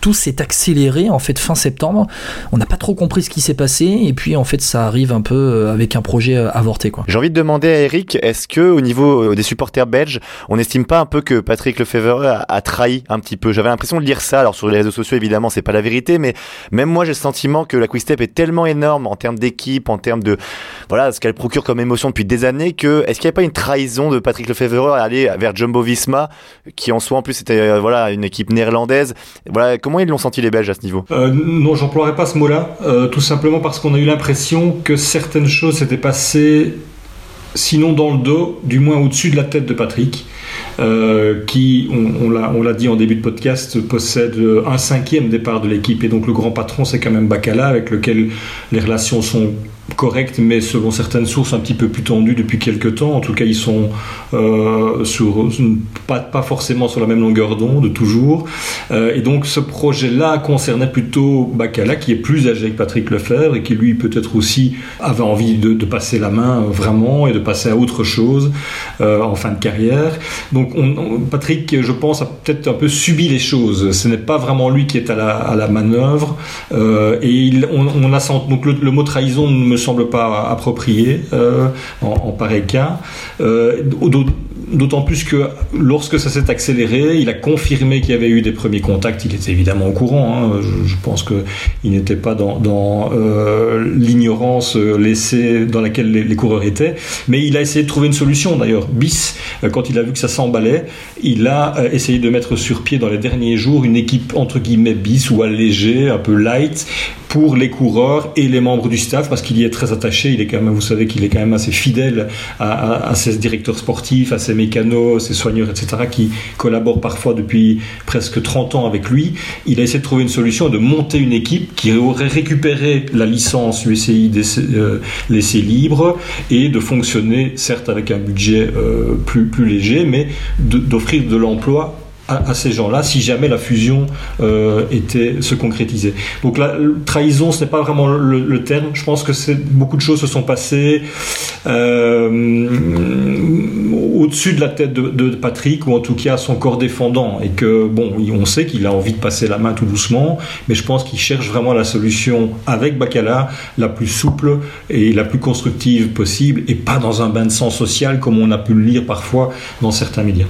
tout s'est accéléré en fait fin septembre. On n'a pas trop compris ce qui s'est passé et puis en fait ça arrive un peu euh, avec un projet euh, avorté quoi. J'ai envie de demander à Eric, est-ce que au niveau euh, des supporters belges, on n'estime pas un peu que Patrick Lefebvre a, a trahi un petit peu? J'avais l'impression de lire ça. Alors sur les réseaux sociaux évidemment c'est pas la vérité, mais même moi j'ai le sentiment que la Quick-Step est tellement énorme en termes d'équipe, en termes de voilà ce qu'elle procure comme émotion depuis des années que est-ce qu'il n'y a pas une trahison de Patrick Lefebvre à aller vers Jumbo Visma qui en soi en plus c'était voilà une équipe néerlandaise? Voilà comment ils l'ont senti les Belges à ce niveau? Euh, Non, j'emploierais pas ce mot-là, euh, tout simplement parce qu'on a eu l'impression que certaines choses s'étaient passées, sinon dans le dos, du moins au-dessus de la tête de Patrick. Euh, qui, on, on l'a dit en début de podcast, possède un cinquième départ de l'équipe. Et donc le grand patron, c'est quand même Bacala, avec lequel les relations sont correct, mais selon certaines sources un petit peu plus tendues depuis quelques temps. En tout cas, ils sont euh, pas, pas forcément sur la même longueur d'onde toujours. Euh, et donc, ce projet-là concernait plutôt Bacala, qui est plus âgé que Patrick Lefebvre et qui, lui, peut-être aussi avait envie de, passer la main vraiment et de passer à autre chose euh, en fin de carrière. Donc, on, Patrick, je pense, a peut-être un peu subi les choses. Ce n'est pas vraiment lui qui est à la, manœuvre. Euh, et on, on, a donc le, le mot trahison me semble pas approprié euh, en, en, pareil cas. Euh, D'autant plus que lorsque ça s'est accéléré, il a confirmé qu'il y avait eu des premiers contacts. Il était évidemment au courant. Hein. Je, pense qu'il n'était pas dans, euh, l'ignorance laissée dans laquelle les, coureurs étaient. Mais il a essayé de trouver une solution. D'ailleurs, bis, euh, quand il a vu que ça s'emballait, il a euh, essayé de mettre sur pied dans les derniers jours une équipe entre guillemets bis ou allégée, un peu light, pour les coureurs et les membres du staff parce qu'il y est très attaché. Il est quand même, vous savez qu'il est quand même assez fidèle à, à, à ses directeurs sportifs, à ses mécanos, ses soigneurs, etc., qui collaborent parfois depuis presque 30 ans avec lui. Il a essayé de trouver une solution de monter une équipe qui aurait récupéré la licence UCI euh, laissée libre et de fonctionner, certes avec un budget euh, plus, plus léger, mais d'offrir de l'emploi à, à ces gens-là si jamais la fusion euh, était se concrétisait. Donc la trahison, ce n'est pas vraiment le, le, terme. Je pense que beaucoup de choses se sont passées euh, au-dessus de la tête de, de, Patrick ou en tout cas son corps défendant et que bon, on sait qu'il a envie de passer la main tout doucement, mais je pense qu'il cherche vraiment la solution avec Bacala la plus souple et la plus constructive possible et pas dans un bain de sang social comme on a pu le lire parfois dans certains médias.